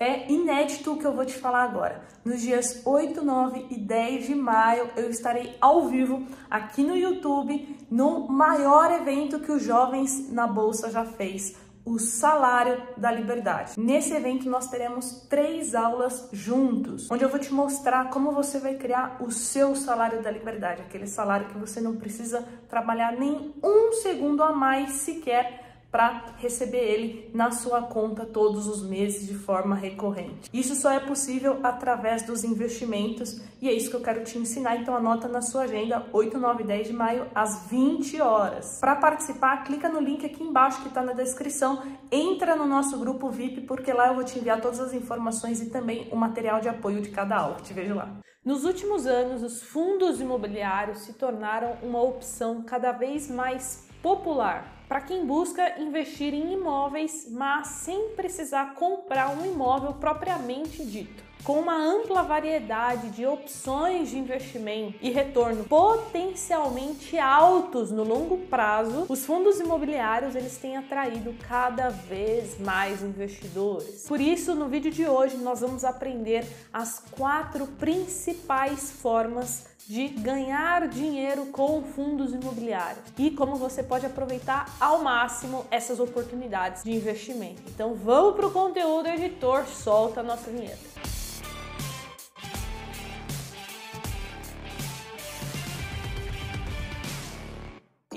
É inédito o que eu vou te falar agora. Nos dias 8, 9 e 10 de maio, eu estarei ao vivo aqui no YouTube no maior evento que os jovens na Bolsa já fez o salário da liberdade. Nesse evento nós teremos três aulas juntos, onde eu vou te mostrar como você vai criar o seu salário da liberdade, aquele salário que você não precisa trabalhar nem um segundo a mais sequer para receber ele na sua conta todos os meses de forma recorrente. Isso só é possível através dos investimentos e é isso que eu quero te ensinar, então anota na sua agenda 8, 9 e 10 de maio às 20 horas. Para participar, clica no link aqui embaixo que está na descrição, entra no nosso grupo VIP porque lá eu vou te enviar todas as informações e também o material de apoio de cada aula. Te vejo lá. Nos últimos anos, os fundos imobiliários se tornaram uma opção cada vez mais popular para quem busca investir em imóveis, mas sem precisar comprar um imóvel propriamente dito. Com uma ampla variedade de opções de investimento e retorno potencialmente altos no longo prazo, os fundos imobiliários eles têm atraído cada vez mais investidores. Por isso, no vídeo de hoje nós vamos aprender as quatro principais formas de ganhar dinheiro com fundos imobiliários e como você pode aproveitar ao máximo essas oportunidades de investimento. Então vamos para o conteúdo, editor, solta a nossa vinheta.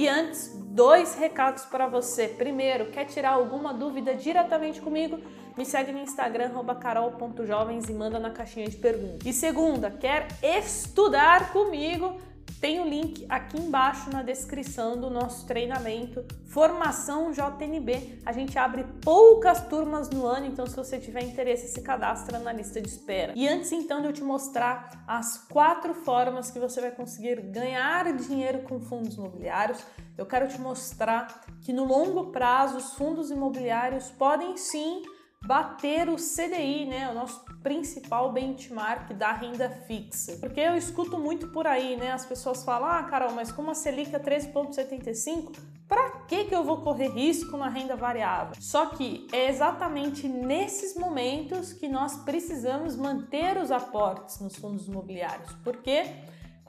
E antes, dois recados para você. Primeiro, quer tirar alguma dúvida diretamente comigo? Me segue no Instagram, carol.jovens e manda na caixinha de perguntas. E segunda, quer estudar comigo? Tem o link aqui embaixo na descrição do nosso treinamento Formação JNB. A gente abre poucas turmas no ano, então se você tiver interesse, se cadastra na lista de espera. E antes então de eu te mostrar as quatro formas que você vai conseguir ganhar dinheiro com fundos imobiliários, eu quero te mostrar que no longo prazo os fundos imobiliários podem sim bater o CDI, né, o nosso principal benchmark da renda fixa. Porque eu escuto muito por aí, né, as pessoas falam: "Ah, Carol, mas como a Selic é 13.75, para que que eu vou correr risco na renda variável?". Só que é exatamente nesses momentos que nós precisamos manter os aportes nos fundos imobiliários. Porque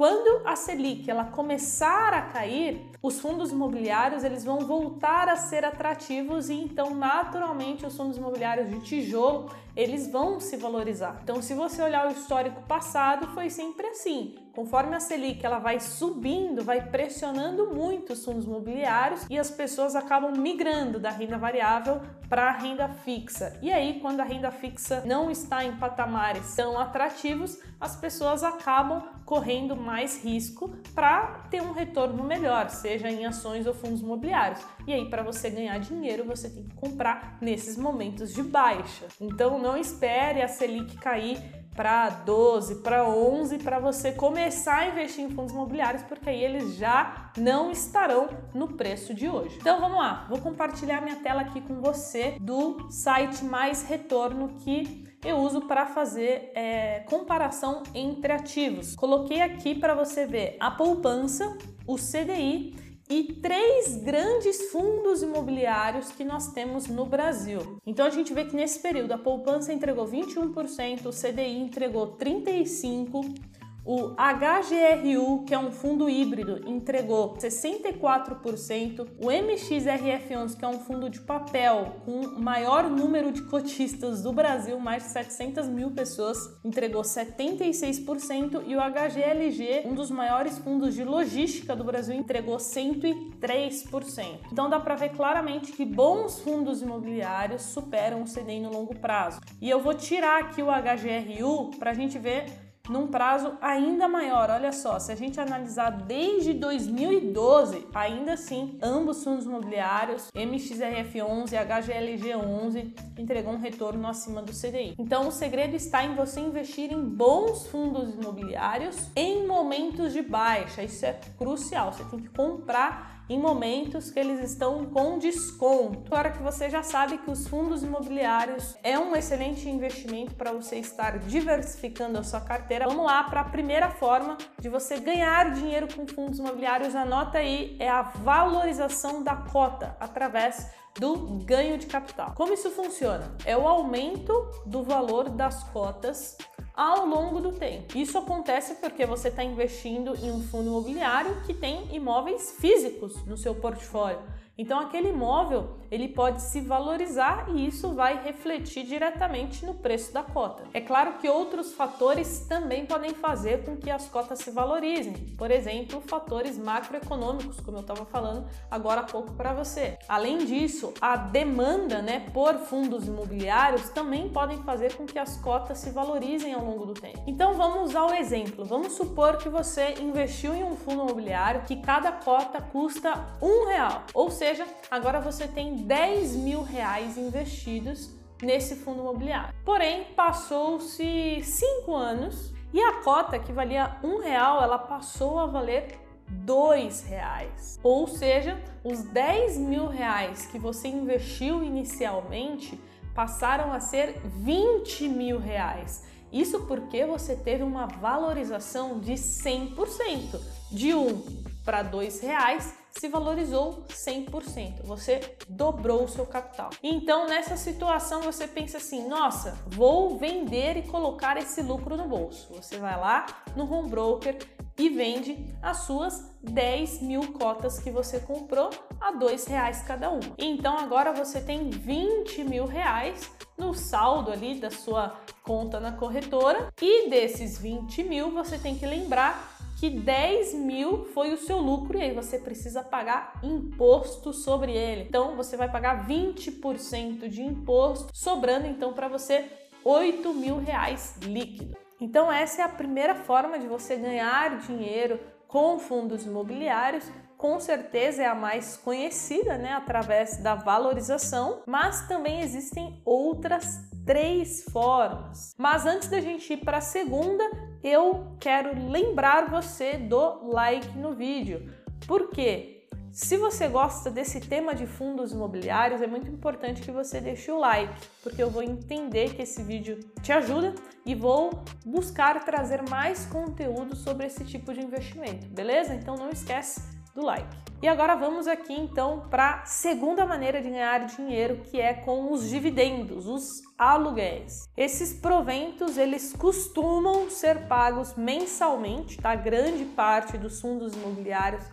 quando a Selic ela começar a cair, os fundos imobiliários eles vão voltar a ser atrativos e então naturalmente os fundos imobiliários de tijolo eles vão se valorizar. Então, se você olhar o histórico passado, foi sempre assim. Conforme a Selic ela vai subindo, vai pressionando muito os fundos imobiliários e as pessoas acabam migrando da renda variável para a renda fixa. E aí, quando a renda fixa não está em patamares tão atrativos, as pessoas acabam correndo mais risco para ter um retorno melhor, seja em ações ou fundos imobiliários. E aí, para você ganhar dinheiro, você tem que comprar nesses momentos de baixa. Então, não espere a Selic cair para 12, para 11 para você começar a investir em fundos imobiliários, porque aí eles já não estarão no preço de hoje. Então vamos lá, vou compartilhar minha tela aqui com você do site Mais Retorno que eu uso para fazer é, comparação entre ativos. Coloquei aqui para você ver a poupança, o CDI e três grandes fundos imobiliários que nós temos no Brasil. Então a gente vê que nesse período a poupança entregou 21%, o CDI entregou 35%, o HGRU, que é um fundo híbrido, entregou 64%. O MXRF11, que é um fundo de papel com maior número de cotistas do Brasil, mais de 700 mil pessoas, entregou 76%. E o HGLG, um dos maiores fundos de logística do Brasil, entregou 103%. Então dá para ver claramente que bons fundos imobiliários superam o CDI no longo prazo. E eu vou tirar aqui o HGRU para a gente ver num prazo ainda maior. Olha só, se a gente analisar desde 2012, ainda assim, ambos fundos imobiliários, MXRF11 e HGLG11, entregou um retorno acima do CDI. Então, o segredo está em você investir em bons fundos imobiliários em momentos de baixa. Isso é crucial. Você tem que comprar em momentos que eles estão com desconto. Agora que você já sabe que os fundos imobiliários é um excelente investimento para você estar diversificando a sua carteira, vamos lá para a primeira forma de você ganhar dinheiro com fundos imobiliários. Anota aí, é a valorização da cota através do ganho de capital. Como isso funciona? É o aumento do valor das cotas ao longo do tempo. Isso acontece porque você está investindo em um fundo imobiliário que tem imóveis físicos no seu portfólio. Então aquele imóvel ele pode se valorizar e isso vai refletir diretamente no preço da cota. É claro que outros fatores também podem fazer com que as cotas se valorizem. Por exemplo, fatores macroeconômicos, como eu estava falando agora há pouco para você. Além disso, a demanda, né, por fundos imobiliários também podem fazer com que as cotas se valorizem ao longo do tempo. Então vamos ao exemplo. Vamos supor que você investiu em um fundo imobiliário que cada cota custa um real, ou seja, agora você tem 10 mil reais investidos nesse fundo imobiliário. Porém, passou-se cinco anos e a cota que valia um real, ela passou a valer dois reais. Ou seja, os 10 mil reais que você investiu inicialmente passaram a ser 20 mil reais. Isso porque você teve uma valorização de 100%, de um para dois reais se valorizou 100%. Você dobrou o seu capital. Então, nessa situação, você pensa assim: nossa, vou vender e colocar esse lucro no bolso. Você vai lá no home broker e vende as suas 10 mil cotas que você comprou a dois reais cada uma. Então agora você tem 20 mil reais no saldo ali da sua conta na corretora e desses 20 mil você tem que lembrar que 10 mil foi o seu lucro e aí você precisa pagar imposto sobre ele. Então você vai pagar 20% de imposto, sobrando então para você 8 mil reais líquido. Então essa é a primeira forma de você ganhar dinheiro com fundos imobiliários com certeza é a mais conhecida, né, através da valorização, mas também existem outras três formas. Mas antes da gente ir para a segunda, eu quero lembrar você do like no vídeo. Por quê? Se você gosta desse tema de fundos imobiliários, é muito importante que você deixe o like, porque eu vou entender que esse vídeo te ajuda e vou buscar trazer mais conteúdo sobre esse tipo de investimento, beleza? Então não esquece do like. E agora vamos aqui então para a segunda maneira de ganhar dinheiro, que é com os dividendos, os aluguéis. Esses proventos, eles costumam ser pagos mensalmente, tá? Grande parte dos fundos imobiliários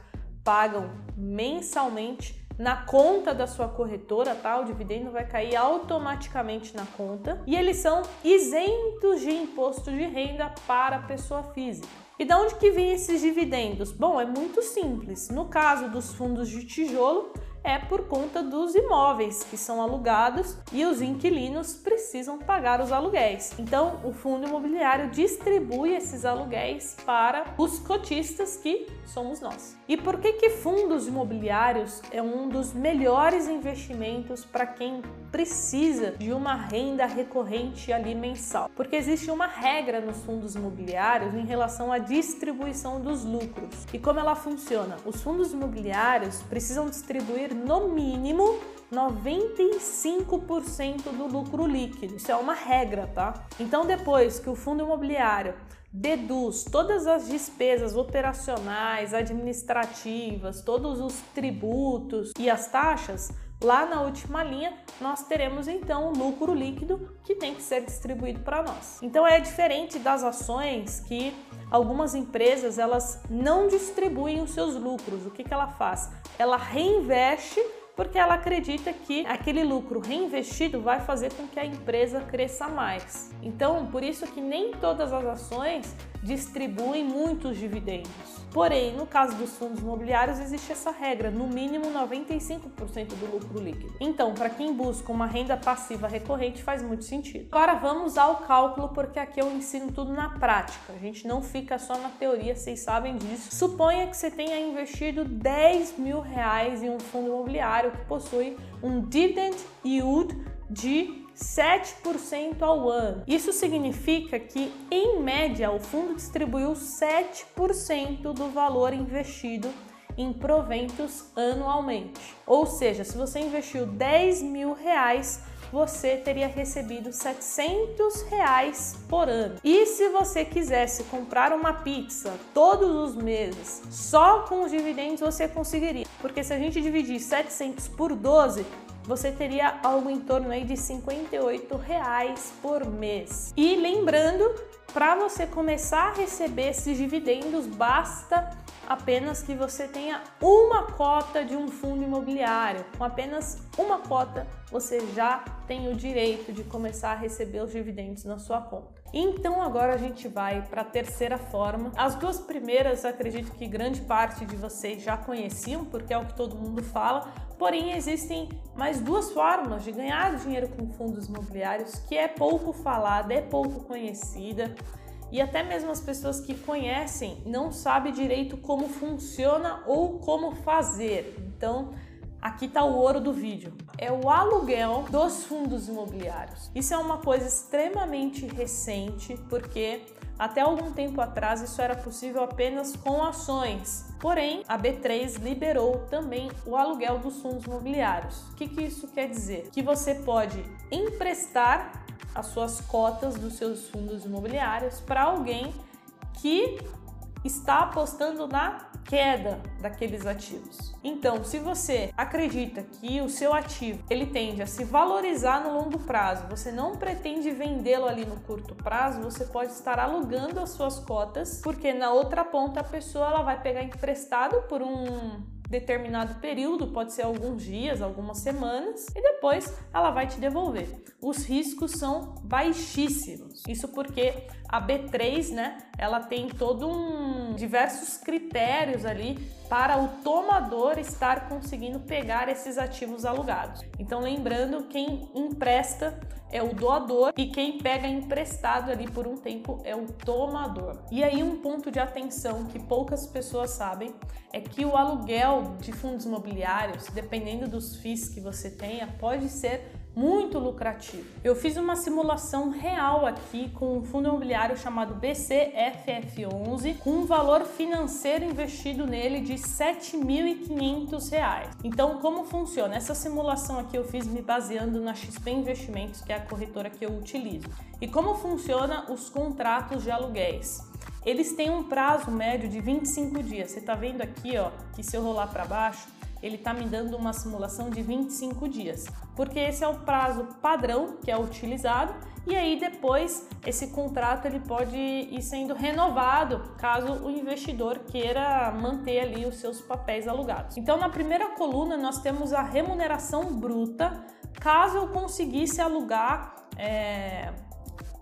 pagam mensalmente na conta da sua corretora, tá? O dividendo vai cair automaticamente na conta e eles são isentos de imposto de renda para a pessoa física. E de onde que vem esses dividendos? Bom, é muito simples. No caso dos fundos de tijolo, é por conta dos imóveis que são alugados e os inquilinos precisam pagar os aluguéis. Então, o fundo imobiliário distribui esses aluguéis para os cotistas que somos nós. E por que que fundos imobiliários é um dos melhores investimentos para quem precisa de uma renda recorrente ali mensal? Porque existe uma regra nos fundos imobiliários em relação à distribuição dos lucros. E como ela funciona? Os fundos imobiliários precisam distribuir no mínimo 95% do lucro líquido. Isso é uma regra, tá? Então, depois que o fundo imobiliário deduz todas as despesas operacionais, administrativas, todos os tributos e as taxas, lá na última linha nós teremos então o lucro líquido que tem que ser distribuído para nós. Então é diferente das ações que algumas empresas elas não distribuem os seus lucros. O que, que ela faz? Ela reinveste porque ela acredita que aquele lucro reinvestido vai fazer com que a empresa cresça mais. Então, por isso que nem todas as ações distribuem muitos dividendos. Porém, no caso dos fundos imobiliários, existe essa regra, no mínimo 95% do lucro líquido. Então, para quem busca uma renda passiva recorrente, faz muito sentido. Agora vamos ao cálculo, porque aqui eu ensino tudo na prática. A gente não fica só na teoria, vocês sabem disso. Suponha que você tenha investido 10 mil reais em um fundo imobiliário que possui um dividend yield de 7% ao ano. Isso significa que, em média, o fundo distribuiu 7% do valor investido em proventos anualmente. Ou seja, se você investiu 10 mil reais, você teria recebido 700 reais por ano. E se você quisesse comprar uma pizza todos os meses, só com os dividendos você conseguiria. Porque se a gente dividir 700 por 12, você teria algo em torno aí de 58 reais por mês. E lembrando, para você começar a receber esses dividendos, basta apenas que você tenha uma cota de um fundo imobiliário. Com apenas uma cota, você já tem o direito de começar a receber os dividendos na sua conta. Então agora a gente vai para a terceira forma. As duas primeiras, acredito que grande parte de vocês já conheciam, porque é o que todo mundo fala. Porém, existem mais duas formas de ganhar dinheiro com fundos imobiliários que é pouco falada, é pouco conhecida e até mesmo as pessoas que conhecem não sabem direito como funciona ou como fazer. Então, aqui está o ouro do vídeo. É o aluguel dos fundos imobiliários. Isso é uma coisa extremamente recente, porque até algum tempo atrás isso era possível apenas com ações. Porém, a B3 liberou também o aluguel dos fundos imobiliários. O que, que isso quer dizer? Que você pode emprestar as suas cotas dos seus fundos imobiliários para alguém que está apostando na queda daqueles ativos. Então, se você acredita que o seu ativo ele tende a se valorizar no longo prazo, você não pretende vendê-lo ali no curto prazo, você pode estar alugando as suas cotas, porque na outra ponta a pessoa ela vai pegar emprestado por um determinado período, pode ser alguns dias, algumas semanas, e depois ela vai te devolver. Os riscos são baixíssimos. Isso porque a B3, né, ela tem todo um diversos critérios ali para o tomador estar conseguindo pegar esses ativos alugados. Então, lembrando, quem empresta é o doador e quem pega emprestado ali por um tempo é o tomador. E aí, um ponto de atenção que poucas pessoas sabem é que o aluguel de fundos imobiliários, dependendo dos FIIs que você tenha, pode ser muito lucrativo. Eu fiz uma simulação real aqui com um fundo imobiliário chamado BCFF11 com um valor financeiro investido nele de R$ 7.500. Então, como funciona? Essa simulação aqui eu fiz me baseando na XP Investimentos, que é a corretora que eu utilizo. E como funciona os contratos de aluguéis? Eles têm um prazo médio de 25 dias. Você está vendo aqui, ó, que se eu rolar para baixo, ele está me dando uma simulação de 25 dias, porque esse é o prazo padrão que é utilizado e aí depois esse contrato ele pode ir sendo renovado caso o investidor queira manter ali os seus papéis alugados. Então na primeira coluna nós temos a remuneração bruta caso eu conseguisse alugar é,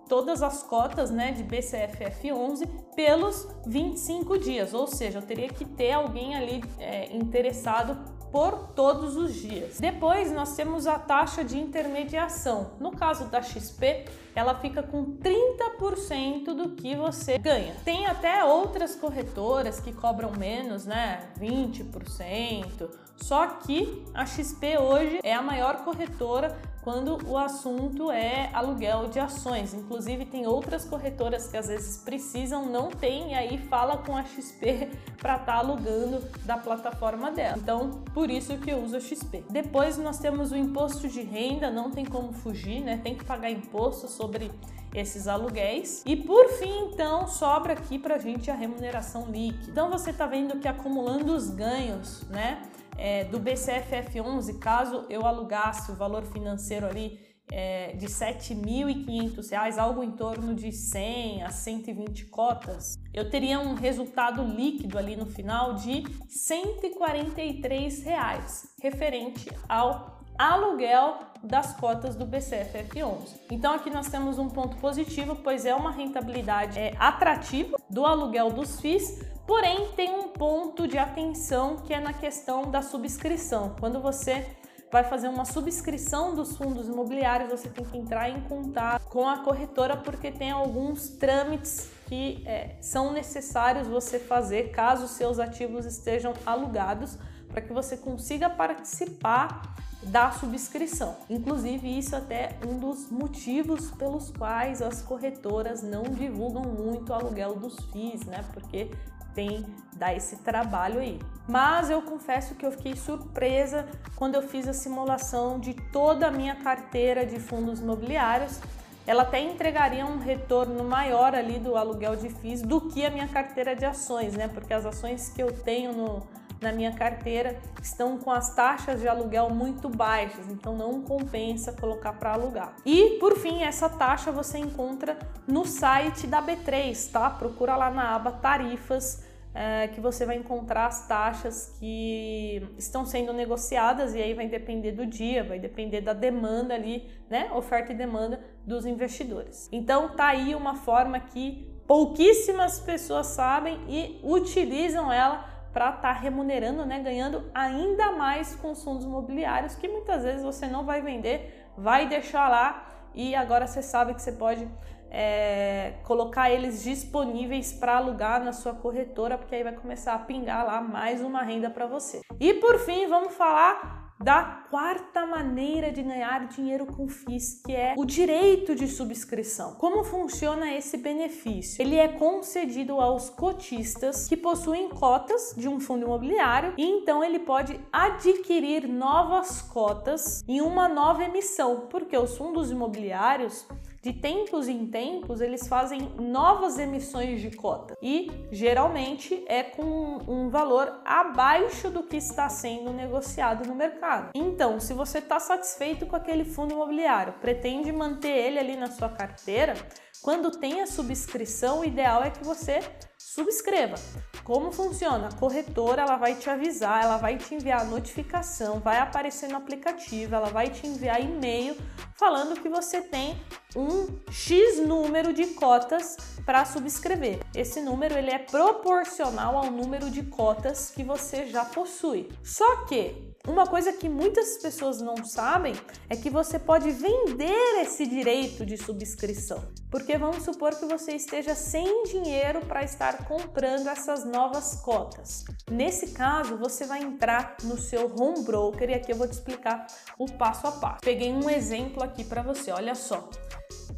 todas as cotas né, de BCFF11 pelos 25 dias, ou seja, eu teria que ter alguém ali é, interessado por todos os dias. Depois nós temos a taxa de intermediação. No caso da XP, ela fica com 30% do que você ganha. Tem até outras corretoras que cobram menos, né? 20%. Só que a XP hoje é a maior corretora quando o assunto é aluguel de ações. Inclusive, tem outras corretoras que às vezes precisam, não tem, e aí fala com a XP para estar tá alugando da plataforma dela. Então, por isso que eu uso a XP. Depois nós temos o imposto de renda, não tem como fugir, né? Tem que pagar imposto sobre esses aluguéis. E por fim, então, sobra aqui para a gente a remuneração líquida. Então você está vendo que acumulando os ganhos, né? É, do BCFF11, caso eu alugasse o valor financeiro ali é, de R$ 7.500, algo em torno de 100 a 120 cotas, eu teria um resultado líquido ali no final de 143 reais, referente ao aluguel das cotas do BCFF11. Então aqui nós temos um ponto positivo, pois é uma rentabilidade é, atrativa do aluguel dos FIIs, Porém, tem um ponto de atenção que é na questão da subscrição. Quando você vai fazer uma subscrição dos fundos imobiliários, você tem que entrar em contato com a corretora porque tem alguns trâmites que é, são necessários você fazer caso seus ativos estejam alugados para que você consiga participar da subscrição. Inclusive, isso é até um dos motivos pelos quais as corretoras não divulgam muito o aluguel dos FIIs, né? Porque tem dar esse trabalho aí. Mas eu confesso que eu fiquei surpresa quando eu fiz a simulação de toda a minha carteira de fundos imobiliários. Ela até entregaria um retorno maior ali do aluguel de FIIs do que a minha carteira de ações, né? Porque as ações que eu tenho no, na minha carteira estão com as taxas de aluguel muito baixas, então não compensa colocar para alugar. E por fim, essa taxa você encontra no site da B3, tá? Procura lá na aba tarifas é, que você vai encontrar as taxas que estão sendo negociadas e aí vai depender do dia, vai depender da demanda ali, né? Oferta e demanda dos investidores. Então tá aí uma forma que pouquíssimas pessoas sabem e utilizam ela para estar tá remunerando, né, ganhando ainda mais com os fundos imobiliários que muitas vezes você não vai vender, vai deixar lá e agora você sabe que você pode é, colocar eles disponíveis para alugar na sua corretora, porque aí vai começar a pingar lá mais uma renda para você. E por fim, vamos falar da quarta maneira de ganhar dinheiro com FIIs, que é o direito de subscrição. Como funciona esse benefício? Ele é concedido aos cotistas que possuem cotas de um fundo imobiliário e então ele pode adquirir novas cotas em uma nova emissão, porque os fundos imobiliários de tempos em tempos, eles fazem novas emissões de cota e geralmente é com um valor abaixo do que está sendo negociado no mercado. Então, se você está satisfeito com aquele fundo imobiliário, pretende manter ele ali na sua carteira, quando tem a subscrição, o ideal é que você subscreva. Como funciona? A corretora ela vai te avisar, ela vai te enviar notificação, vai aparecer no aplicativo, ela vai te enviar e-mail falando que você tem um X número de cotas para subscrever. Esse número ele é proporcional ao número de cotas que você já possui. Só que uma coisa que muitas pessoas não sabem é que você pode vender esse direito de subscrição. Porque vamos supor que você esteja sem dinheiro para estar comprando essas novas cotas. Nesse caso, você vai entrar no seu home broker e aqui eu vou te explicar o passo a passo. Peguei um exemplo aqui para você, olha só.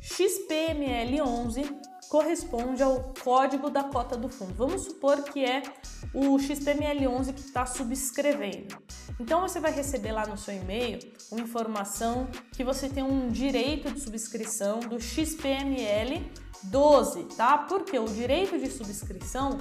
XPML11 corresponde ao código da cota do fundo. Vamos supor que é o XPML11 que está subscrevendo. Então você vai receber lá no seu e-mail uma informação que você tem um direito de subscrição do XPML 12, tá? Porque o direito de subscrição,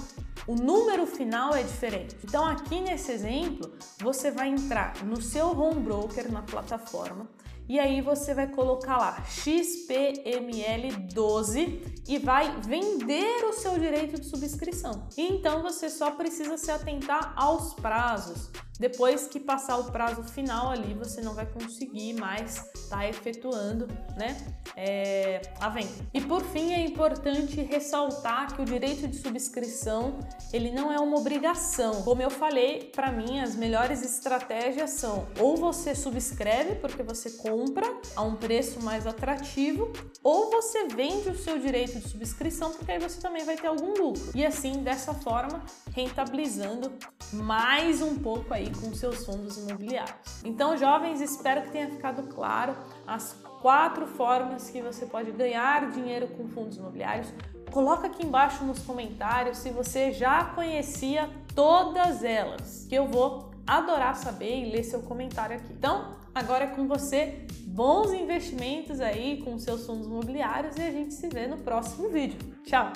o número final é diferente. Então aqui nesse exemplo, você vai entrar no seu home broker na plataforma e aí você vai colocar lá XPML12 e vai vender o seu direito de subscrição. Então você só precisa se atentar aos prazos. Depois que passar o prazo final ali, você não vai conseguir mais estar tá efetuando né, é, a venda. E por fim, é importante ressaltar que o direito de subscrição ele não é uma obrigação. Como eu falei, para mim as melhores estratégias são ou você subscreve porque você compra a um preço mais atrativo, ou você vende o seu direito de subscrição porque aí você também vai ter algum lucro. E assim, dessa forma, rentabilizando mais um pouco aí com seus fundos imobiliários. Então, jovens, espero que tenha ficado claro as quatro formas que você pode ganhar dinheiro com fundos imobiliários. Coloca aqui embaixo nos comentários se você já conhecia todas elas, que eu vou adorar saber e ler seu comentário aqui. Então, agora é com você. Bons investimentos aí com seus fundos imobiliários e a gente se vê no próximo vídeo. Tchau!